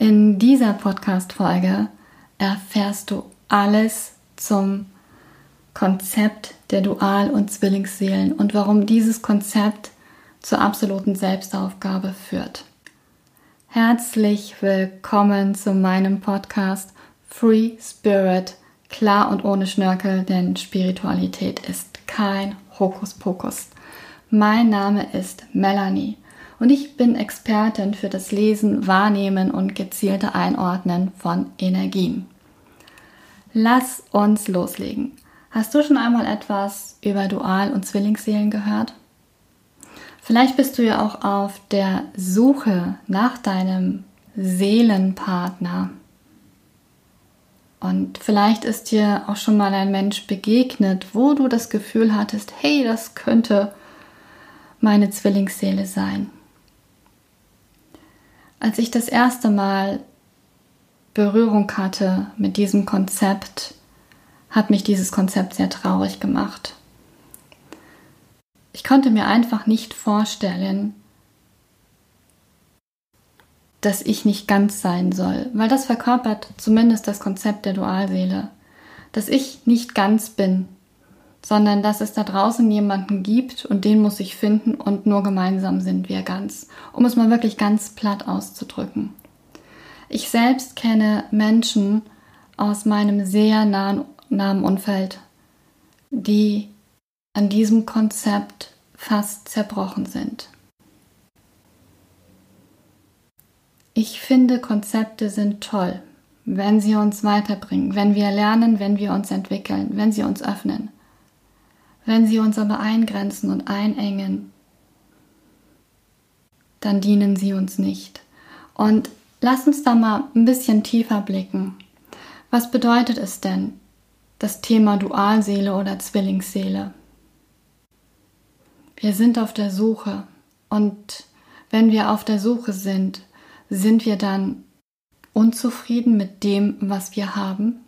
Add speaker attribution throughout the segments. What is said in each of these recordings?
Speaker 1: In dieser Podcast-Folge erfährst du alles zum Konzept der Dual- und Zwillingsseelen und warum dieses Konzept zur absoluten Selbstaufgabe führt. Herzlich willkommen zu meinem Podcast Free Spirit, klar und ohne Schnörkel, denn Spiritualität ist kein Hokuspokus. Mein Name ist Melanie und ich bin Expertin für das Lesen, Wahrnehmen und gezielte Einordnen von Energien. Lass uns loslegen. Hast du schon einmal etwas über Dual- und Zwillingsseelen gehört? Vielleicht bist du ja auch auf der Suche nach deinem Seelenpartner. Und vielleicht ist dir auch schon mal ein Mensch begegnet, wo du das Gefühl hattest, hey, das könnte meine Zwillingsseele sein. Als ich das erste Mal Berührung hatte mit diesem Konzept, hat mich dieses Konzept sehr traurig gemacht. Ich konnte mir einfach nicht vorstellen, dass ich nicht ganz sein soll, weil das verkörpert zumindest das Konzept der Dualseele, dass ich nicht ganz bin, sondern dass es da draußen jemanden gibt und den muss ich finden und nur gemeinsam sind wir ganz, um es mal wirklich ganz platt auszudrücken. Ich selbst kenne Menschen aus meinem sehr nahen, nahen Umfeld, die an diesem Konzept fast zerbrochen sind. Ich finde, Konzepte sind toll, wenn sie uns weiterbringen, wenn wir lernen, wenn wir uns entwickeln, wenn sie uns öffnen. Wenn sie uns aber eingrenzen und einengen, dann dienen sie uns nicht. Und lass uns da mal ein bisschen tiefer blicken. Was bedeutet es denn, das Thema Dualseele oder Zwillingsseele? Wir sind auf der Suche und wenn wir auf der Suche sind, sind wir dann unzufrieden mit dem, was wir haben?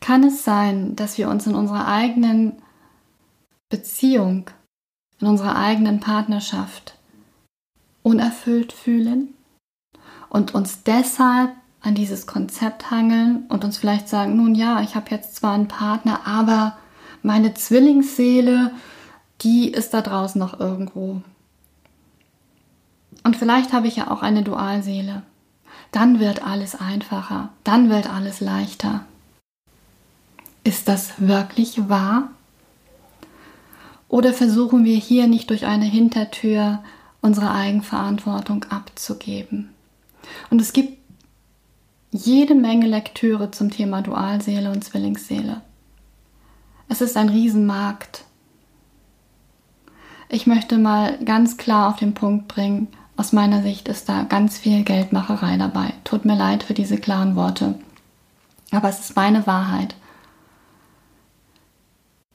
Speaker 1: Kann es sein, dass wir uns in unserer eigenen Beziehung, in unserer eigenen Partnerschaft unerfüllt fühlen und uns deshalb an dieses Konzept hangeln und uns vielleicht sagen, nun ja, ich habe jetzt zwar einen Partner, aber meine Zwillingsseele, die ist da draußen noch irgendwo. Und vielleicht habe ich ja auch eine Dualseele. Dann wird alles einfacher, dann wird alles leichter. Ist das wirklich wahr? Oder versuchen wir hier nicht durch eine Hintertür unsere Eigenverantwortung abzugeben? Und es gibt jede Menge Lektüre zum Thema Dualseele und Zwillingsseele. Es ist ein Riesenmarkt. Ich möchte mal ganz klar auf den Punkt bringen, aus meiner Sicht ist da ganz viel Geldmacherei dabei. Tut mir leid für diese klaren Worte. Aber es ist meine Wahrheit.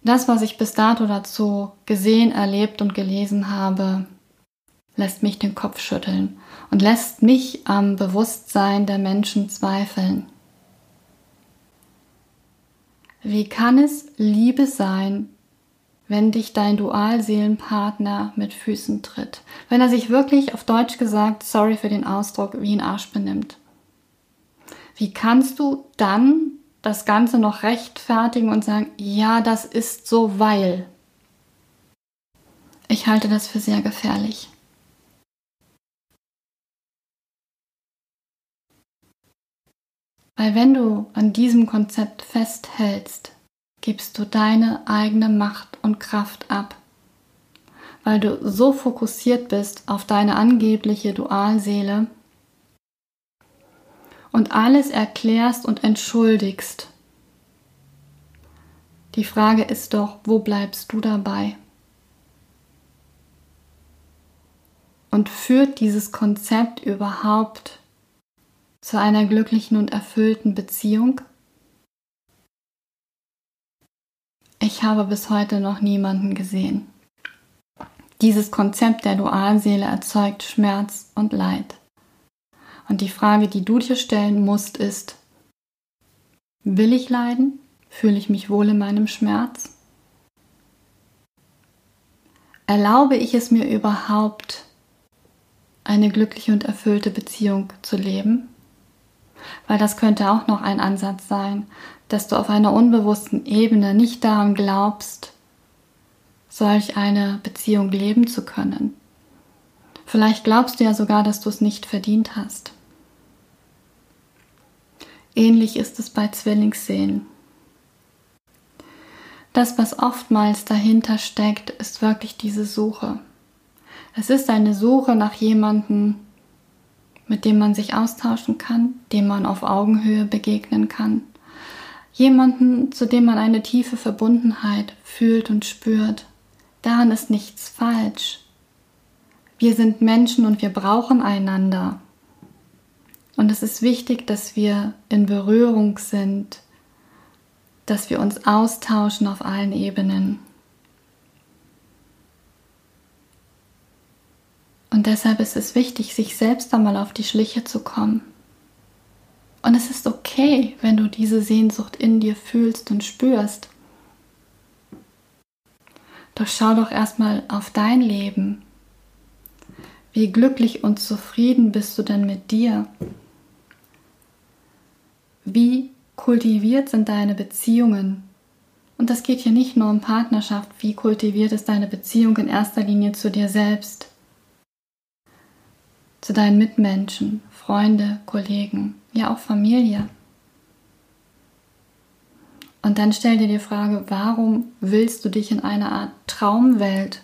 Speaker 1: Das, was ich bis dato dazu gesehen, erlebt und gelesen habe, lässt mich den Kopf schütteln und lässt mich am Bewusstsein der Menschen zweifeln. Wie kann es Liebe sein, wenn dich dein Dualseelenpartner mit Füßen tritt? Wenn er sich wirklich auf Deutsch gesagt, sorry für den Ausdruck, wie ein Arsch benimmt? Wie kannst du dann das Ganze noch rechtfertigen und sagen, ja, das ist so, weil. Ich halte das für sehr gefährlich. Weil wenn du an diesem Konzept festhältst, gibst du deine eigene Macht und Kraft ab. Weil du so fokussiert bist auf deine angebliche Dualseele, und alles erklärst und entschuldigst. Die Frage ist doch, wo bleibst du dabei? Und führt dieses Konzept überhaupt zu einer glücklichen und erfüllten Beziehung? Ich habe bis heute noch niemanden gesehen. Dieses Konzept der Dualseele erzeugt Schmerz und Leid. Und die Frage, die du dir stellen musst, ist, will ich leiden? Fühle ich mich wohl in meinem Schmerz? Erlaube ich es mir überhaupt, eine glückliche und erfüllte Beziehung zu leben? Weil das könnte auch noch ein Ansatz sein, dass du auf einer unbewussten Ebene nicht daran glaubst, solch eine Beziehung leben zu können. Vielleicht glaubst du ja sogar, dass du es nicht verdient hast. Ähnlich ist es bei Zwillingsseelen. Das, was oftmals dahinter steckt, ist wirklich diese Suche. Es ist eine Suche nach jemandem, mit dem man sich austauschen kann, dem man auf Augenhöhe begegnen kann. Jemanden, zu dem man eine tiefe Verbundenheit fühlt und spürt. Daran ist nichts falsch. Wir sind Menschen und wir brauchen einander. Und es ist wichtig, dass wir in Berührung sind dass wir uns austauschen auf allen Ebenen. Und deshalb ist es wichtig, sich selbst einmal auf die Schliche zu kommen. Und es ist okay, wenn du diese Sehnsucht in dir fühlst und spürst. Doch schau doch erstmal auf dein Leben. Wie glücklich und zufrieden bist du denn mit dir? Wie kultiviert sind deine Beziehungen. Und das geht hier nicht nur um Partnerschaft, wie kultiviert ist deine Beziehung in erster Linie zu dir selbst, zu deinen Mitmenschen, Freunde, Kollegen, ja auch Familie. Und dann stell dir die Frage, warum willst du dich in eine Art Traumwelt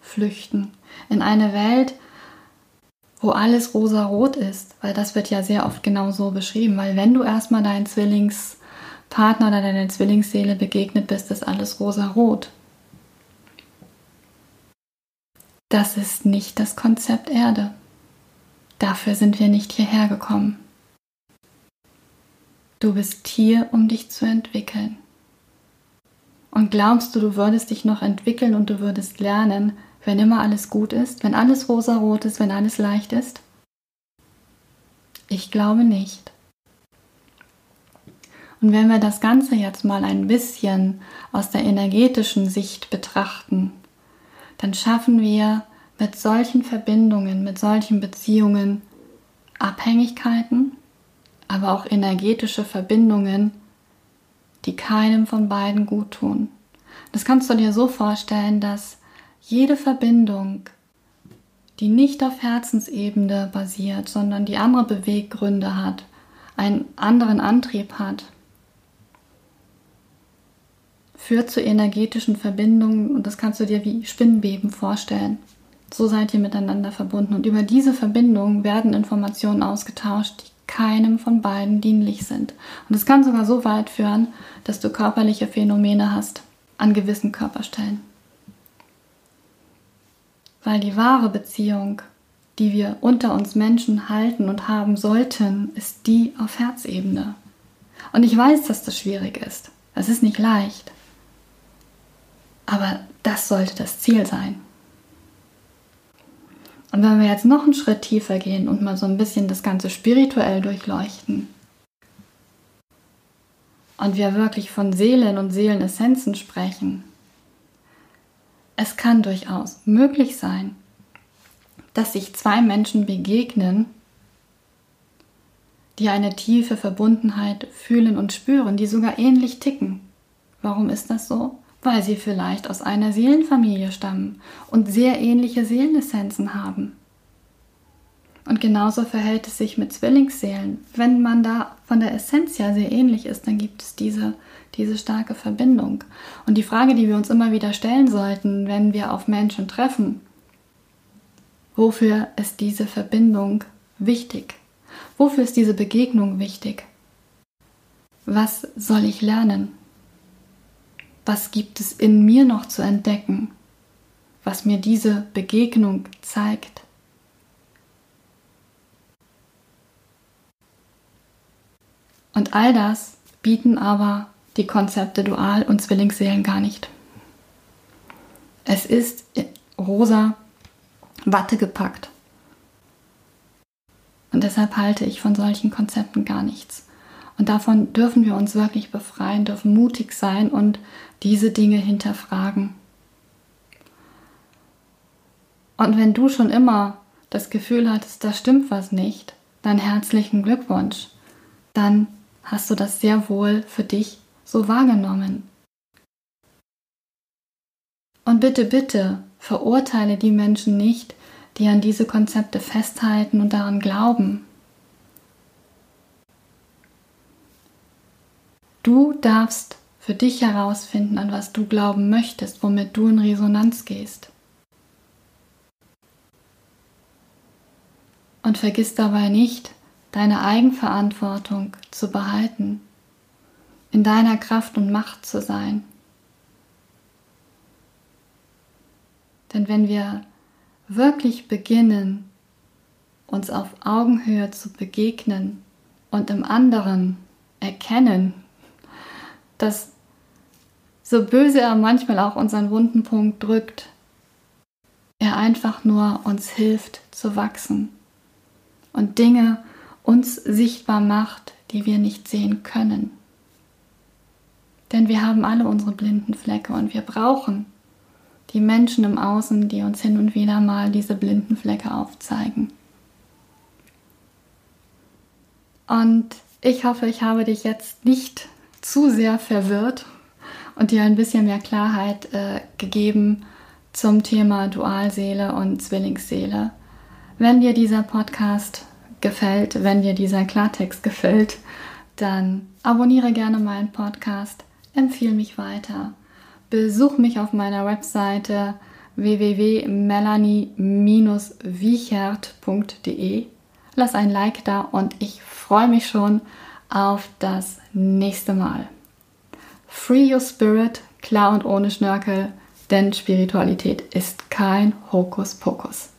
Speaker 1: flüchten? In eine Welt, wo alles rosa-rot ist, weil das wird ja sehr oft genau so beschrieben, weil wenn du erstmal deinen Zwillingspartner oder deiner Zwillingsseele begegnet bist, ist alles rosa-rot. Das ist nicht das Konzept Erde. Dafür sind wir nicht hierher gekommen. Du bist hier, um dich zu entwickeln. Und glaubst du, du würdest dich noch entwickeln und du würdest lernen, wenn immer alles gut ist, wenn alles rosarot ist, wenn alles leicht ist? Ich glaube nicht. Und wenn wir das Ganze jetzt mal ein bisschen aus der energetischen Sicht betrachten, dann schaffen wir mit solchen Verbindungen, mit solchen Beziehungen Abhängigkeiten, aber auch energetische Verbindungen, die keinem von beiden gut tun. Das kannst du dir so vorstellen, dass jede Verbindung, die nicht auf Herzensebene basiert, sondern die andere Beweggründe hat, einen anderen Antrieb hat, führt zu energetischen Verbindungen und das kannst du dir wie Spinnbeben vorstellen. So seid ihr miteinander verbunden und über diese Verbindungen werden Informationen ausgetauscht, die keinem von beiden dienlich sind. Und es kann sogar so weit führen, dass du körperliche Phänomene hast an gewissen Körperstellen. Weil die wahre Beziehung, die wir unter uns Menschen halten und haben sollten, ist die auf Herzebene. Und ich weiß, dass das schwierig ist. Es ist nicht leicht. Aber das sollte das Ziel sein. Und wenn wir jetzt noch einen Schritt tiefer gehen und mal so ein bisschen das Ganze spirituell durchleuchten und wir wirklich von Seelen und Seelenessenzen sprechen, es kann durchaus möglich sein, dass sich zwei Menschen begegnen, die eine tiefe Verbundenheit fühlen und spüren, die sogar ähnlich ticken. Warum ist das so? Weil sie vielleicht aus einer Seelenfamilie stammen und sehr ähnliche Seelenessenzen haben. Und genauso verhält es sich mit Zwillingsseelen. Wenn man da von der Essenz ja sehr ähnlich ist, dann gibt es diese, diese starke Verbindung. Und die Frage, die wir uns immer wieder stellen sollten, wenn wir auf Menschen treffen, wofür ist diese Verbindung wichtig? Wofür ist diese Begegnung wichtig? Was soll ich lernen? Was gibt es in mir noch zu entdecken, was mir diese Begegnung zeigt? Und all das bieten aber die Konzepte Dual- und Zwillingsseelen gar nicht. Es ist rosa Watte gepackt. Und deshalb halte ich von solchen Konzepten gar nichts. Und davon dürfen wir uns wirklich befreien, dürfen mutig sein und diese Dinge hinterfragen. Und wenn du schon immer das Gefühl hattest, da stimmt was nicht, dann herzlichen Glückwunsch. Dann hast du das sehr wohl für dich so wahrgenommen. Und bitte, bitte, verurteile die Menschen nicht, die an diese Konzepte festhalten und daran glauben. Du darfst für dich herausfinden, an was du glauben möchtest, womit du in Resonanz gehst. Und vergiss dabei nicht, deine Eigenverantwortung zu behalten, in deiner Kraft und Macht zu sein. Denn wenn wir wirklich beginnen, uns auf Augenhöhe zu begegnen und im anderen erkennen, dass so böse er manchmal auch unseren wunden Punkt drückt, er einfach nur uns hilft zu wachsen und Dinge uns sichtbar macht, die wir nicht sehen können. Denn wir haben alle unsere blinden Flecke und wir brauchen die Menschen im Außen, die uns hin und wieder mal diese blinden Flecke aufzeigen. Und ich hoffe, ich habe dich jetzt nicht zu sehr verwirrt und dir ein bisschen mehr Klarheit äh, gegeben zum Thema Dualseele und Zwillingsseele. Wenn dir dieser Podcast gefällt, wenn dir dieser Klartext gefällt, dann abonniere gerne meinen Podcast, empfehle mich weiter, besuch mich auf meiner Webseite www.melanie-wiechert.de. Lass ein Like da und ich freue mich schon auf das nächste Mal. Free your spirit, klar und ohne Schnörkel, denn Spiritualität ist kein Hokuspokus.